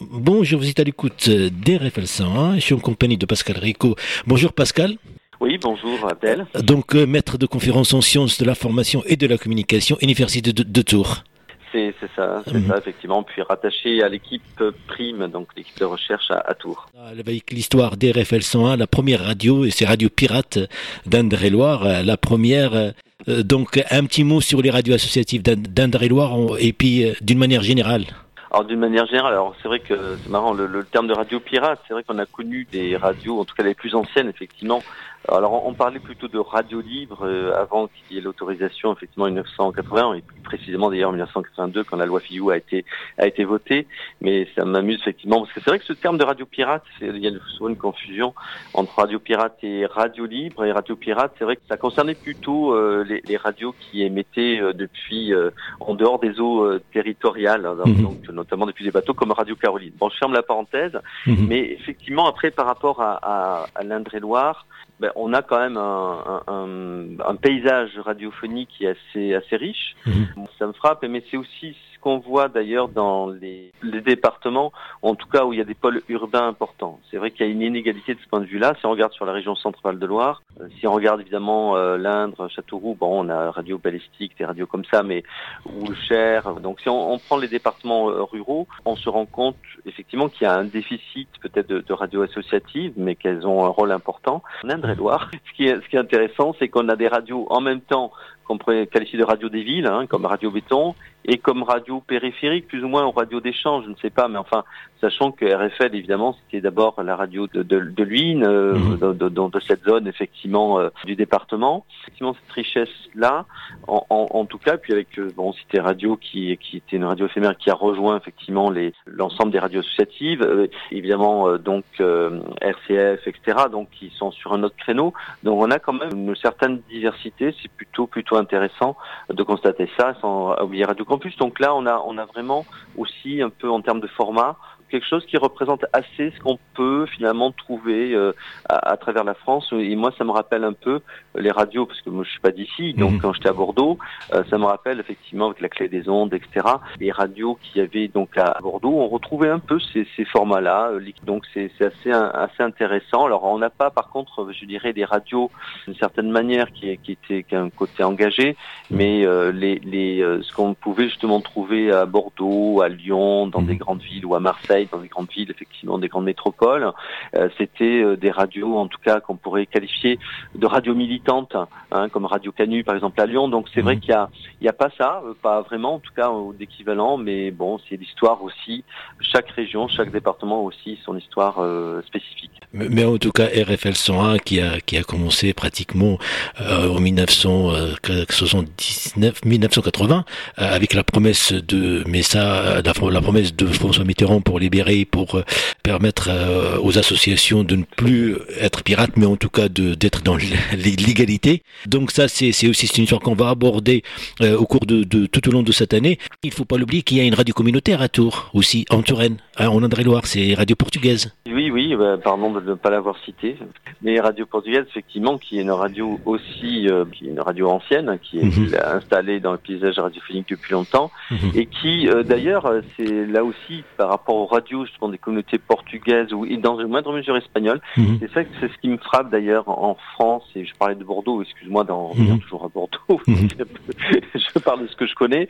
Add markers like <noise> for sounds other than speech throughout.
Bonjour, vous êtes à l'écoute d'RFL 101. Je suis en compagnie de Pascal Rico. Bonjour Pascal. Oui, bonjour Abdel. Donc, euh, maître de conférence en sciences de la formation et de la communication, Université de, de Tours. C'est ça, c'est Mhm. ça, effectivement. Puis rattaché à l'équipe Prime, donc l'équipe de recherche à, à Tours. Avec l'histoire d'RFL 101, la première radio, et c'est Radio Pirate d'Indre-et-Loire, la première. euh, donc, un petit mot sur les radios associatives d'Indre-et-Loire, et puis euh, d'une manière générale. Alors d'une manière générale, alors c'est vrai que c'est marrant, le, le terme de radio pirate, c'est vrai qu'on a connu des radios, en tout cas les plus anciennes, effectivement. Alors on, parlait plutôt de radio libre euh, avant qu'il y ait l'autorisation, effectivement, en 1980, et plus précisément d'ailleurs en 1982, quand la loi Fillou a été a été votée. Mais ça m'amuse effectivement, parce que c'est vrai que ce terme de radio pirate, il y a souvent une confusion entre radio pirate et radio libre. Et radio pirate, c'est vrai que ça concernait plutôt euh, les, les radios qui émettaient euh, depuis euh, en dehors des eaux euh, territoriales, Mhm. donc notamment depuis des bateaux comme Radio Caroline. Bon, je ferme la parenthèse, Mhm. mais effectivement, après, par rapport à, à, à l'Indre-et-Loire, ben, on a quand même un, un, un- un paysage radiophonique qui est assez, assez riche. Mhm. Ça me frappe, mais c'est aussi ce qu'on voit d'ailleurs dans les, les départements, en tout cas où il y a des pôles urbains importants. C'est vrai qu'il y a une inégalité de ce point de vue-là. Si on regarde sur la région centrale de Loire, euh, si on regarde évidemment euh, l'Indre, Châteauroux, bon, on a radio balistique, des radios comme ça, mais ou le Cher. Donc si on, on prend les départements euh, ruraux, on se rend compte effectivement qu'il y a un déficit peut-être de, de radios associatives, mais qu'elles ont un rôle important. En Indre-et-Loire, <laughs> ce qui est, intéressant, c'est qu'on a des radios en même temps qu'on pourrait qualifier de radio des villes, hein, comme Radio Béton, et comme radio périphérique, plus ou moins, ou radio d'échange, je ne sais pas, mais enfin, sachant que RFL, évidemment, c'était d'abord la radio de, de, de euh, Mhm. de, de, de- de cette zone, effectivement, euh, du département. Effectivement, cette richesse-là, en, en, en tout cas, puis avec, euh, bon, c'était Radio qui, qui était une radio éphémère qui a rejoint, effectivement, les l'ensemble des radios associatives, euh, évidemment, euh, donc, euh, RCF, etc., donc, qui sont sur un autre créneau. Donc, on a quand même une certaine diversité, c'est plutôt, plutôt intéressant de constater ça, sans oublier Radio Campus. Donc là, on a, on a vraiment aussi un peu en termes de format quelque chose qui représente assez ce qu'on peut finalement trouver euh, à, à travers la France. Et moi, ça me rappelle un peu les radios, parce que moi, je suis pas d'ici. Donc, Mhm. quand j'étais à Bordeaux, euh, ça me rappelle effectivement avec la clé des ondes, etc. Les radios qu'il y avait donc à Bordeaux, on retrouvait un peu ces, ces formats-là. euh, Donc, c'est assez, assez intéressant. Alors, on n'a pas, par contre, je dirais, des radios d'une certaine manière qui, qui était qui a un côté engagé, mais euh, les, les, ce qu'on pouvait justement trouver à Bordeaux, à Lyon, dans Mhm. des grandes villes ou à Marseille, dans des grandes villes, effectivement, des grandes métropoles, euh, c'était euh, des radios, en tout cas, qu'on pourrait qualifier de radios militantes, hein, comme Radio Canu, par exemple, à Lyon. Donc, c'est vrai Mhm. qu'il y a, il y a pas ça, euh, pas vraiment, en tout cas, d'équivalent, mais bon, c'est l'histoire aussi. Chaque région, chaque département a aussi son histoire euh, spécifique. Mais en tout cas, RFL 101 qui a, qui a commencé pratiquement euh, en 1979, 1980, euh, avec la promesse de, mais ça, la, la promesse de François Mitterrand pour pour euh, permettre euh, aux associations de ne plus être pirates, mais en tout cas d'être dans <laughs> l'égalité. Donc ça, c'est aussi une histoire qu'on va aborder euh, au cours de, de tout au long de cette année. Il faut pas l'oublier qu'il y a une radio communautaire à Tours aussi, en Touraine, hein, en Indre-et-Loire, c'est Radio Portugaise. Oui, oui, bah, pardon de ne pas l'avoir cité. Mais Radio Portugaise, effectivement, qui est une radio aussi, qui est une radio ancienne, qui est Mhm. installée dans le paysage radiophonique depuis longtemps, Mhm. et qui, d'ailleurs, c'est là aussi par rapport aux radios justement des communautés portugaises ou et dans une moindre mesure espagnole. Mhm. C'est ça, que- c'est ce qui me frappe d'ailleurs en France. Et je parlais de Bordeaux, excuse-moi d'en Mhm. revenir toujours à Bordeaux. Mhm. <laughs> je parle de ce que je connais,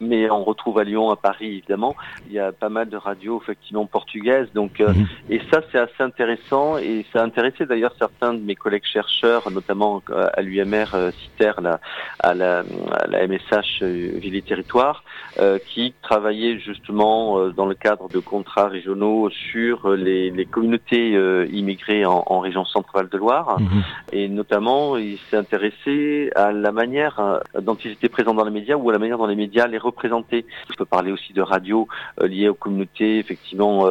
mais on retrouve à Lyon, à Paris, évidemment. Il y a pas mal de radios effectivement portugaises, donc. euh, et ça, c'est assez intéressant et ça a intéressé d'ailleurs certains de mes collègues chercheurs, notamment euh, à l'UMR euh, CITER, la, à, la, à la MSH euh, Ville et Territoire, qui travaillaient justement dans le cadre de, con- contrats régionaux sur les, communautés immigrées en, région centrale de Loire. Mhm. Et notamment, il s'est intéressé à la manière dont ils étaient présents dans les médias ou à la manière dont les médias les représentaient. Je peux parler aussi de radio liées aux communautés effectivement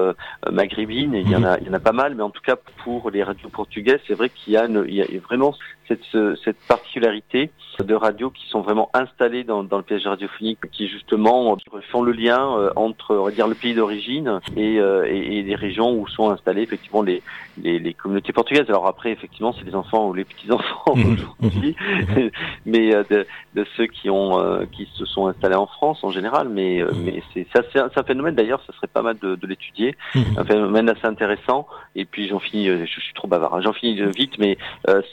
maghrébines. Il y en a, il y en a pas mal, mais en tout cas pour les radios portugaises, c'est vrai qu'il y a, il y a vraiment cette, cette particularité de radios qui sont vraiment installées dans, dans le piège radiophonique, qui justement font le lien euh, entre, on va dire, le pays d'origine et, euh, et, et, les régions où sont installées effectivement les, les, les communautés portugaises. Alors après, effectivement, c'est les enfants ou les petits-enfants mmh. aujourd'hui, mmh. mais euh, de, de, ceux qui ont qui se sont installés en France en général. Mais, mmh. mais c'est ça, c'est un, phénomène d'ailleurs, ça serait pas mal de, de l'étudier, un phénomène assez intéressant. Et puis j'en finis, je, suis trop bavard, hein. j'en finis vite, mais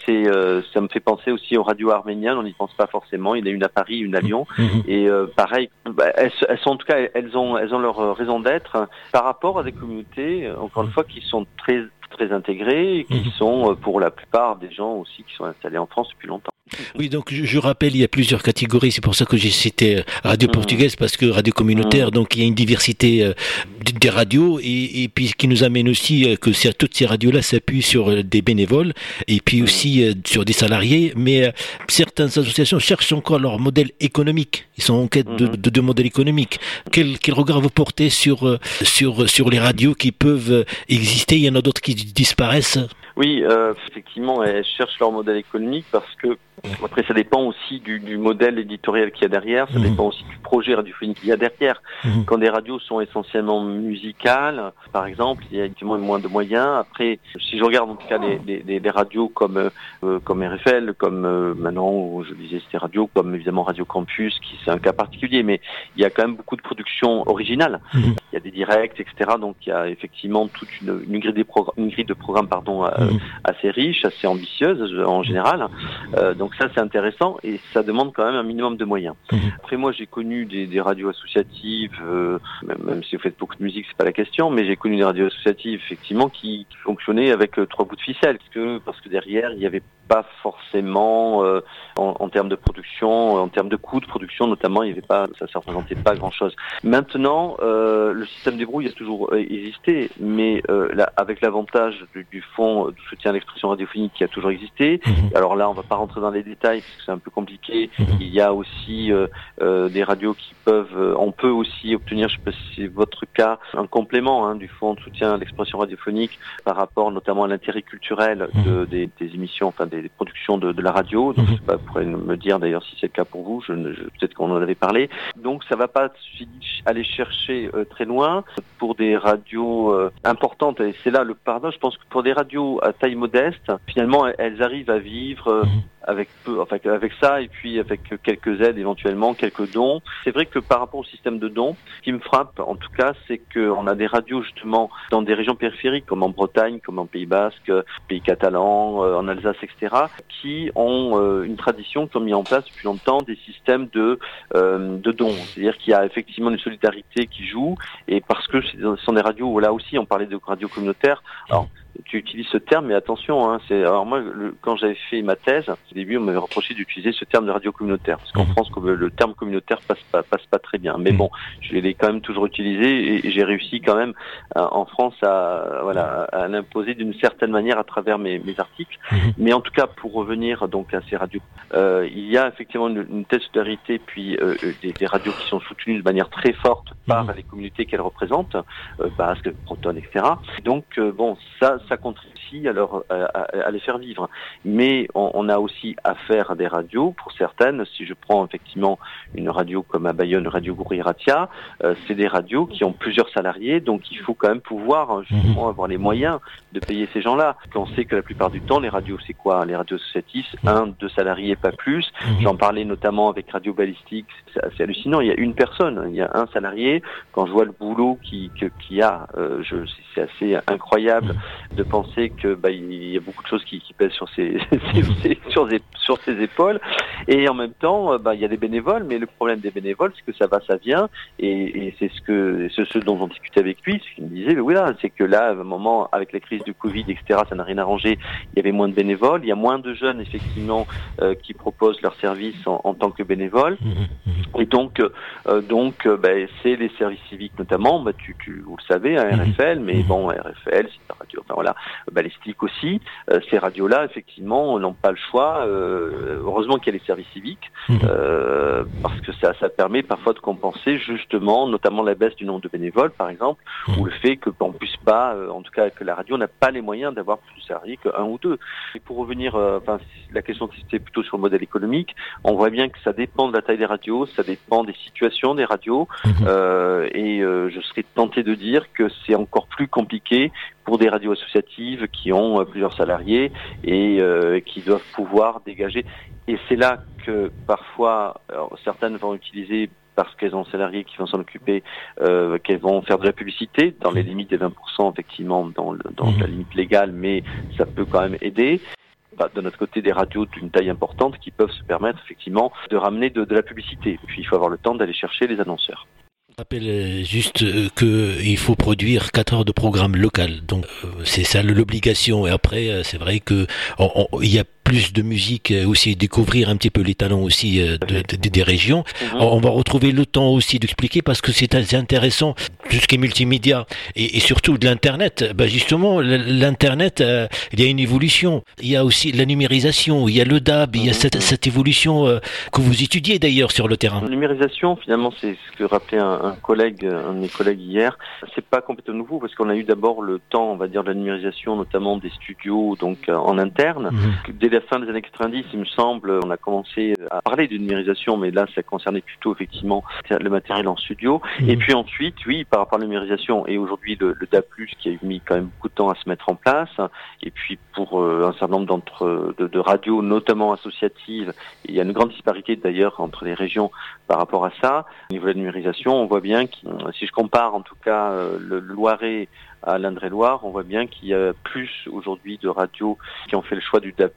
c'est ça me fait penser aussi aux radios arméniennes. On n'y pense pas forcément. Il y en a une à Paris, une à Lyon, et pareil, bah, elles, elles, sont en tout cas, elles ont, elles ont leur raison d'être par rapport à des communautés, encore une fois, qui sont très très intégrés et qui sont euh, pour la plupart des gens aussi qui sont installés en France depuis longtemps. Oui, donc je, rappelle, il y a plusieurs catégories. C'est pour ça que j'ai cité euh, radio mhm. portugaise parce que radio communautaire, mhm. donc il y a une diversité euh, des radios et, et, puis ce qui nous amène aussi que toutes ces radios-là s'appuient sur des bénévoles et puis aussi sur des salariés. Mais certaines associations cherchent encore leur modèle économique. Ils sont en quête de, de, de modèle économique. Quel, quel regard vous portez sur sur sur les radios qui peuvent exister? Il y en a d'autres qui disparaissent Oui, euh, effectivement, elles cherchent leur modèle économique parce que après, ça dépend aussi du, du modèle éditorial qu'il y a derrière, ça mhm. dépend aussi du projet radiophonique qu'il y a derrière. Mhm. Quand des radios sont essentiellement musicales, par exemple, il y a effectivement moins de moyens. Après, si je regarde en tout cas les radios comme euh, comme RFL, comme euh, maintenant, je disais c'était radio, comme évidemment Radio Campus, qui c'est un cas particulier, mais il y a quand même beaucoup de productions originales. Mhm. Il y a des directs, etc. Donc il y a effectivement toute une, une, grille, des une grille de programmes pardon, euh, assez riche, assez ambitieuse en général. Euh, donc ça c'est intéressant et ça demande quand même un minimum de moyens. Mhm. Après moi j'ai connu des, des, radios associatives, euh, même, si vous faites beaucoup de musique c'est pas la question, mais j'ai connu des radios associatives effectivement qui, qui fonctionnaient avec euh, trois bouts de ficelle parce que parce que derrière il y avait pas forcément euh, en, en, termes de production, en termes de coûts de production notamment, il y avait pas, ça ne représentait pas grand chose. Maintenant, euh, le système des brouilles a toujours existé, mais là, avec l'avantage du, du fonds de soutien à l'expression radiophonique qui a toujours existé. Mhm. Alors là, on va pas rentrer dans les détails parce que c'est un peu compliqué. Mhm. Il y a aussi euh, euh, des radios qui peuvent, euh, on peut aussi obtenir, je sais pas si c'est votre cas, un complément hein, du fonds de soutien à l'expression radiophonique par rapport notamment à l'intérêt culturel de, mhm. des, des, émissions, enfin des, des productions de, de, la radio. Donc, je sais pas, vous pourrez me dire d'ailleurs si c'est le cas pour vous. Je, je peut-être qu'on en avait parlé. Donc, ça va pas aller chercher très loin pour des radios importantes. Et c'est là le pardon. Je pense que pour des radios à taille modeste, finalement, elles arrivent à vivre avec peu, enfin avec ça et puis avec quelques aides éventuellement, quelques dons. C'est vrai que par rapport au système de dons, ce qui me frappe en tout cas, c'est qu'on a des radios justement dans des régions périphériques comme en Bretagne, comme en Pays Basque, Pays Catalan, euh, en Alsace, etc., qui ont euh, une tradition, qui ont mis en place depuis longtemps des systèmes de euh, de dons. C'est-à-dire qu'il y a effectivement une solidarité qui joue et parce que ce sont des radios là aussi on parlait de radios communautaires. Alors tu utilises ce terme, mais attention, hein, c'est alors moi quand j'avais fait ma thèse, au début on m'avait reproché d'utiliser ce terme de radio communautaire, parce qu'en mmh. France le terme communautaire passe pas passe pas très bien. Mais mmh. bon, je l'ai quand même toujours utilisé et j'ai réussi quand même euh, en France à voilà à l'imposer d'une certaine manière à travers mes, mes articles. Mmh. Mais en tout cas pour revenir donc à ces radios, euh, il y a effectivement une, une telle solidarité puis euh, des, des, radios qui sont soutenues de manière très forte par les communautés qu'elles représentent, euh, Basque, Bretonne, etc. Donc bon ça ça contribue à, leur, à, les faire vivre. Mais on, a aussi affaire à des radios, pour certaines, si je prends effectivement une radio comme à Bayonne, Radio Gouriratia, euh, c'est des radios qui ont plusieurs salariés, donc il faut quand même pouvoir hein, justement mhm. avoir les moyens de payer ces gens-là. On sait que la plupart du temps, les radios, c'est quoi? Les radios associatives, un, deux salariés, pas plus. Mhm. J'en parlais notamment avec Radio Balistique, c'est assez hallucinant. Il y a une personne, il y a un salarié. Quand je vois le boulot qui, qui a, euh, c'est assez incroyable. Mhm. de penser que bah, il y a beaucoup de choses qui, qui pèsent sur ses, <laughs> sur, ses, sur ses épaules. Et en même temps, bah, il y a des bénévoles, mais le problème des bénévoles, c'est que ça va, ça vient, et, et c'est ce que ce, ce dont on discutait avec lui, ce qu'il me disait, oui, là, c'est que là, à un moment, avec la crise du Covid, etc., ça n'a rien arrangé. Il y avait moins de bénévoles, il y a moins de jeunes effectivement euh, qui proposent leurs services en, en tant que bénévoles. Mmh, mmh. Et donc, euh, donc, euh, ben, c'est les services civiques notamment. Bah, tu, tu, vous le savez, hein, mmh. RFL, mais bon, RFL, c'est la radio. Enfin voilà, les STIC aussi. Euh, ces radios-là, effectivement, n'ont pas le choix. Euh, heureusement qu'il y a les services civiques, parce que ça, ça permet parfois de compenser justement, notamment la baisse du nombre de bénévoles, par exemple, ou le fait que on puisse pas, en tout cas que la radio n'a pas les moyens d'avoir plus de salariés qu'un ou deux. Et pour revenir, enfin, la question c'était plutôt sur le modèle économique. On voit bien que ça dépend de la taille des radios, ça dépend des situations des radios, mmh. euh, et euh, je serais tenté de dire que c'est encore plus compliqué pour des radios associatives qui ont euh, plusieurs salariés et euh, qui doivent pouvoir dégager. Et c'est là que parfois alors, certaines vont utiliser parce qu'elles ont un salarié qui vont s'en occuper, euh, qu'elles vont faire de la publicité dans les limites des 20% effectivement dans, le, dans mmh. la limite légale, mais ça peut quand même aider bah, de notre côté des radios d'une taille importante qui peuvent se permettre effectivement de ramener de, de la publicité. Puis il faut avoir le temps d'aller chercher les annonceurs. Je rappelle juste qu'il faut produire 4 heures de programme local. Donc c'est ça l'obligation. Et après, c'est vrai que il y a plus de musique, aussi découvrir un petit peu les talents aussi de, de, des régions. Mm -hmm. On va retrouver le temps aussi d'expliquer parce que c'est intéressant tout ce qui est multimédia et, et surtout de l'internet. Ben justement, l'internet, euh, il y a une évolution. Il y a aussi la numérisation, il y a le DAB, mm -hmm. il y a cette, cette évolution euh, que vous étudiez d'ailleurs sur le terrain. La numérisation, finalement, c'est ce que rappelait un, un, collègue, un de mes collègues hier. C'est pas complètement nouveau parce qu'on a eu d'abord le temps, on va dire, de la numérisation, notamment des studios donc euh, en interne. Mm -hmm. Dès la fin des années 90, il me semble, on a commencé à parler de numérisation, mais là, ça concernait plutôt effectivement le matériel en studio. Mm -hmm. Et puis ensuite, oui, par rapport à la numérisation et aujourd'hui le, le DA+, qui a mis quand même beaucoup de temps à se mettre en place, et puis pour euh, un certain nombre d'entre de, de, radios, notamment associatives, il y a une grande disparité d'ailleurs entre les régions par rapport à ça. Au niveau de la numérisation, on voit bien que si je compare en tout cas euh, le Loiret à l'Indre-et-Loire, on voit bien qu'il y a plus aujourd'hui de radios qui ont fait le choix du DAB+,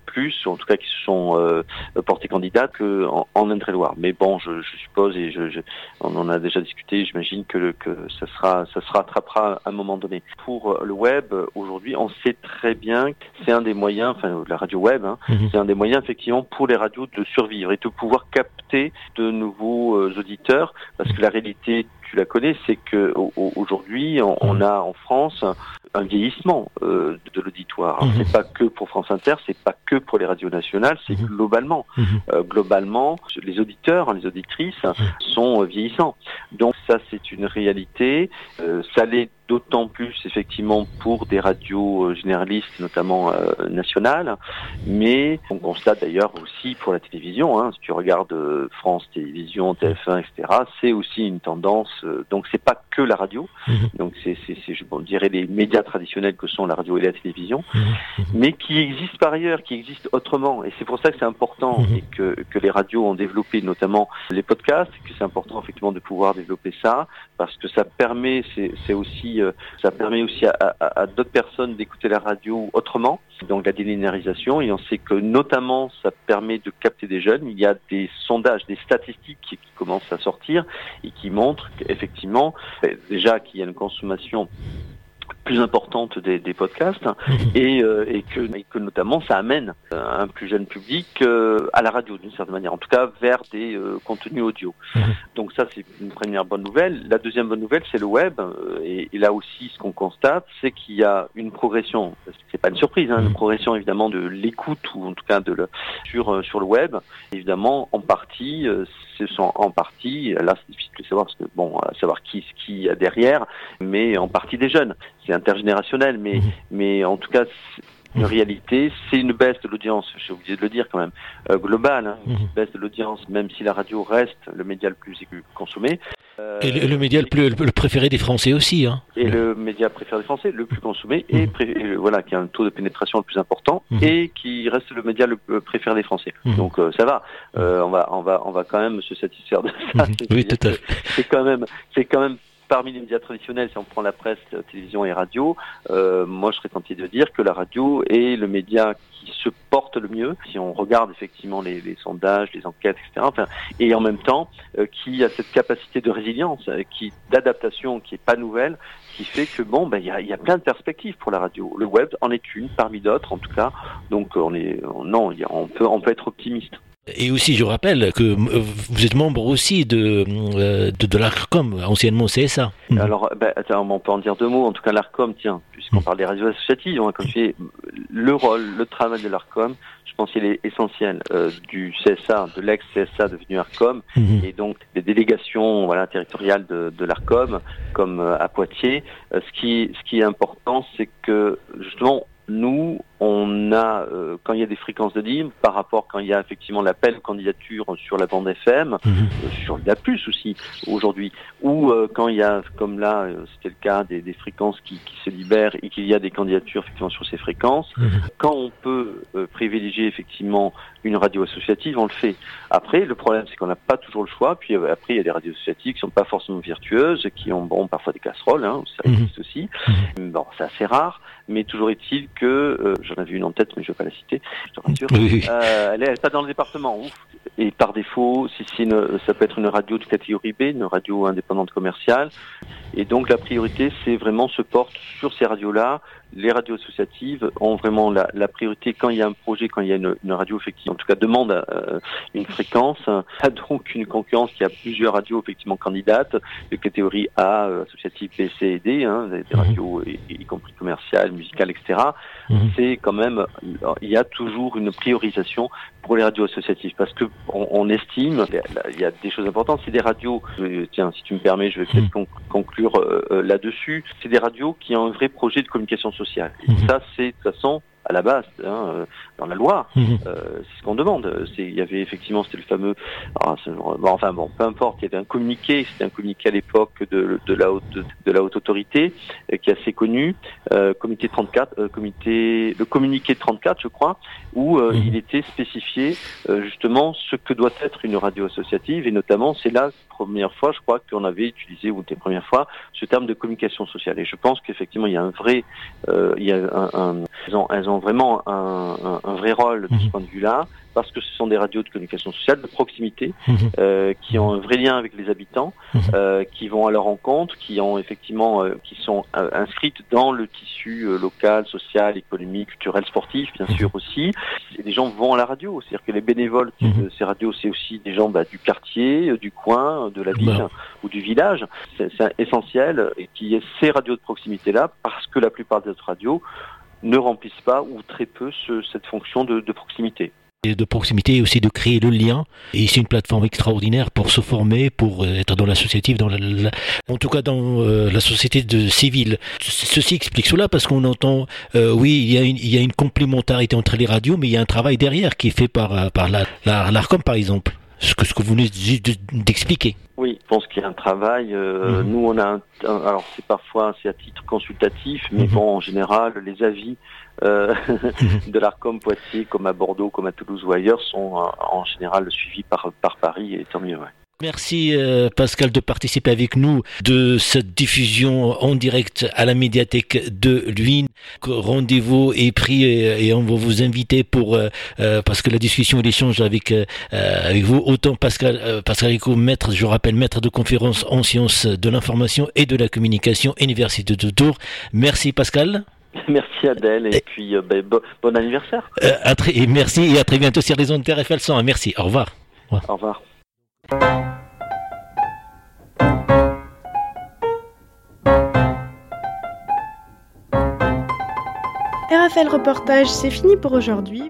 ou en tout cas qui se sont euh, portés candidats qu'en en Indre-et-Loire. Mais bon, je, je suppose, et je, je, on en a déjà discuté, j'imagine que, le, que ça, sera, ça se rattrapera à un moment donné. Pour le web, aujourd'hui, on sait très bien que c'est un des moyens, enfin la radio web, hein, mm -hmm. c'est un des moyens effectivement pour les radios de survivre et de pouvoir capter de nouveaux euh, auditeurs, parce que la réalité tu la connais, c'est que aujourd'hui, on, on, a en France un vieillissement euh, de l'auditoire. Mmh. C'est pas que pour France Inter, c'est pas que pour les radios nationales, c'est mmh. globalement. Mmh. Euh, globalement, les auditeurs, les auditrices sont vieillissants. Donc ça, c'est une réalité. Euh, ça l'est d'autant plus effectivement pour des radios généralistes, notamment euh, nationales, mais on constate d'ailleurs aussi pour la télévision, hein, si tu regardes France Télévisions, TF1, etc., c'est aussi une tendance, euh, donc c'est pas que la radio, mmh. donc c'est, je bon, dirais, les médias traditionnels que sont la radio et la télévision, mmh. mais qui existent par ailleurs, qui existent autrement, et c'est pour ça que c'est important mmh. et que, que les radios ont développé notamment les podcasts, que c'est important effectivement de pouvoir développer ça, parce que ça permet, c'est aussi ça permet aussi à, à, à d'autres personnes d'écouter la radio autrement, donc la délinéarisation, et on sait que notamment ça permet de capter des jeunes. Il y a des sondages, des statistiques qui, qui commencent à sortir et qui montrent qu'effectivement, déjà qu'il y a une consommation plus importante des, des podcasts <laughs> et, euh, et, que, et, que, notamment ça amène un plus jeune public euh, à la radio d'une certaine manière, en tout cas vers des euh, contenus audio. <laughs> Donc ça c'est une première bonne nouvelle. La deuxième bonne nouvelle c'est le web et, et, là aussi ce qu'on constate c'est qu'il y a une progression, c'est pas une surprise, hein, une progression évidemment de l'écoute ou en tout cas de le, sur sur le web. Évidemment en partie ce sont en partie, là c'est difficile de savoir parce que bon, savoir qui qui y a derrière, mais en partie des jeunes. C'est intergénérationnel, mais, mais en tout cas, une réalité, c'est une baisse de l'audience, j'ai oublié de le dire quand même, euh, globale, hein, une baisse de l'audience, même si la radio reste le média le plus consommé. Euh, et le, le, média le, plus, le préféré des Français aussi. Hein. Et le média préféré des Français, le plus consommé, mmh. et, pré et, voilà, qui a un taux de pénétration le plus important, et qui reste le média le préféré des Français. Donc euh, ça va, euh, on va, on va, on va quand même se satisfaire de ça. oui, tout à fait. C'est quand même, c'est quand même parmi les médias traditionnels, si on prend la presse, la télévision et radio, euh, moi je serais tenté de dire que la radio est le média qui se porte le mieux, si on regarde effectivement les, sondages, les enquêtes, etc. Et en même temps, euh, qui a cette capacité de résilience, euh, qui d'adaptation, qui est pas nouvelle, qui fait que bon, ben il y a, y a, plein de perspectives pour la radio. Le web en est une, parmi d'autres en tout cas. Donc on est, non, on peut, on peut être optimiste. Et aussi, je rappelle que euh, vous êtes membre aussi de, euh, de, de l'ARCOM, anciennement CSA. Mhm. Alors, ben, attends, on peut en dire deux mots. En tout cas, l'ARCOM, tiens, puisqu'on mhm. parle des radios associatives, hein, comme tu le rôle, le travail de l'ARCOM, je pense qu'il est essentiel euh, du CSA, de l'ex-CSA devenu ARCOM, mhm. et donc des délégations voilà, territoriales de, de l'ARCOM, comme à Poitiers. ce, qui, ce qui est important, c'est que justement, nous, on a, euh, quand il y a des fréquences de libre, par rapport quand il y a effectivement l'appel candidature sur la bande FM, mhm. euh, sur la plus aussi aujourd'hui, ou euh, quand il y a, comme là, c'était le cas, des, des fréquences qui, qui, se libèrent et qu'il y a des candidatures effectivement sur ces fréquences, mhm. quand on peut privilégier effectivement une radio associative, on le fait. Après, le problème, c'est qu'on n'a pas toujours le choix. Puis après, il y a des radios associatives qui sont pas forcément virtueuses, qui ont bon parfois des casseroles, hein, ça mhm. existe aussi. Bon, c'est assez rare, mais toujours est-il que j'en avais une en tête, mais je ne vais pas la citer, je te rassure. Euh, elle est pas dans le département. Ouf. Et par défaut, si, si ça peut être une radio de catégorie B, une radio indépendante commerciale. Et donc la priorité, c'est vraiment se porte sur ces radios-là les radios associatives ont vraiment la, la, priorité quand il y a un projet, quand il y a une, une radio effectivement, en tout cas demande euh, une fréquence, <laughs> a donc une concurrence qui a plusieurs radios effectivement candidates de catégorie A, euh, associative B, C et D, hein, des, mhm. radios y, compris commerciales, musicales, etc. Mhm. C'est quand même, il y a toujours une priorisation pour les radios associatives parce que on, on estime, il y a des choses importantes. C'est des radios, tiens, si tu me permets, je vais peut-être mhm. conclure euh, là-dessus. C'est des radios qui ont un vrai projet de communication sociale. Et mhm. ça, c'est de toute façon à la base, hein, euh, dans la loi. Mhm. Euh, c'est ce qu'on demande. Il y avait effectivement, c'était le fameux. Ah, bon, enfin bon, peu importe. Il y avait un communiqué. C'était un communiqué à l'époque de, de, la haute de, la haute autorité euh, qui est assez connu. Euh, comité 34, euh, comité, le communiqué 34, je crois, où mhm. il était spécifié justement ce que doit être une radio associative et notamment c'est là première fois, je crois qu'on avait utilisé ou des premières fois ce terme de communication sociale. Et je pense qu'effectivement il y a un vrai, il y a un, un, elles ont vraiment un, un, vrai rôle de ce mhm. point de vue-là, parce que ce sont des radios de communication sociale de proximité, mhm. euh, qui ont un vrai lien avec les habitants, mhm. euh, qui vont à leur rencontre, qui ont effectivement, euh, qui sont inscrites dans le tissu local, social, économique, culturel, sportif, bien sûr aussi. Et les gens vont à la radio, c'est-à-dire que les bénévoles de ces radios, c'est aussi des gens bah, du quartier, du coin, de la ville bah. ou du village. C'est essentiel et qu'il y ait ces radios de proximité-là, parce que la plupart des autres radios ne remplissent pas ou très peu ce, cette fonction de, de proximité de proximité et aussi de créer le lien. Et c'est une plateforme extraordinaire pour se former, pour être dans l'associatif, dans la, en tout cas dans euh, la société de civile. Ceci explique cela parce qu'on entend, euh, oui, il y, a une, complémentarité entre les radios, mais il y a un travail derrière qui est fait par, euh, par l'ARCOM la, la, par exemple ce que, ce que vous venez d'expliquer. Oui, je pense qu'il y a un travail. Euh, mhm. Nous, on a un, alors c'est parfois c'est à titre consultatif, mais mhm. bon, en général, les avis euh, <laughs> mhm. de l'Arcom Poitiers, comme à Bordeaux, comme à Toulouse ou ailleurs, sont euh, en général suivis par par Paris, et tant mieux. Ouais. Merci euh, Pascal de participer avec nous de cette diffusion en direct à la médiathèque de Luynes. Rendez-vous est pris et on va vous inviter pour euh, euh, parce que la discussion et l'échange avec avec vous autant Pascal Pascal Rico, maître je rappelle maître de conférence en sciences de l'information et de la communication Université de Tours. Merci Pascal. Merci Adèle et, puis ben, bon, anniversaire. et merci et à très bientôt sur les ondes TRFL 100. Merci. Au revoir. Au revoir. RFL Reportage, c'est fini pour aujourd'hui.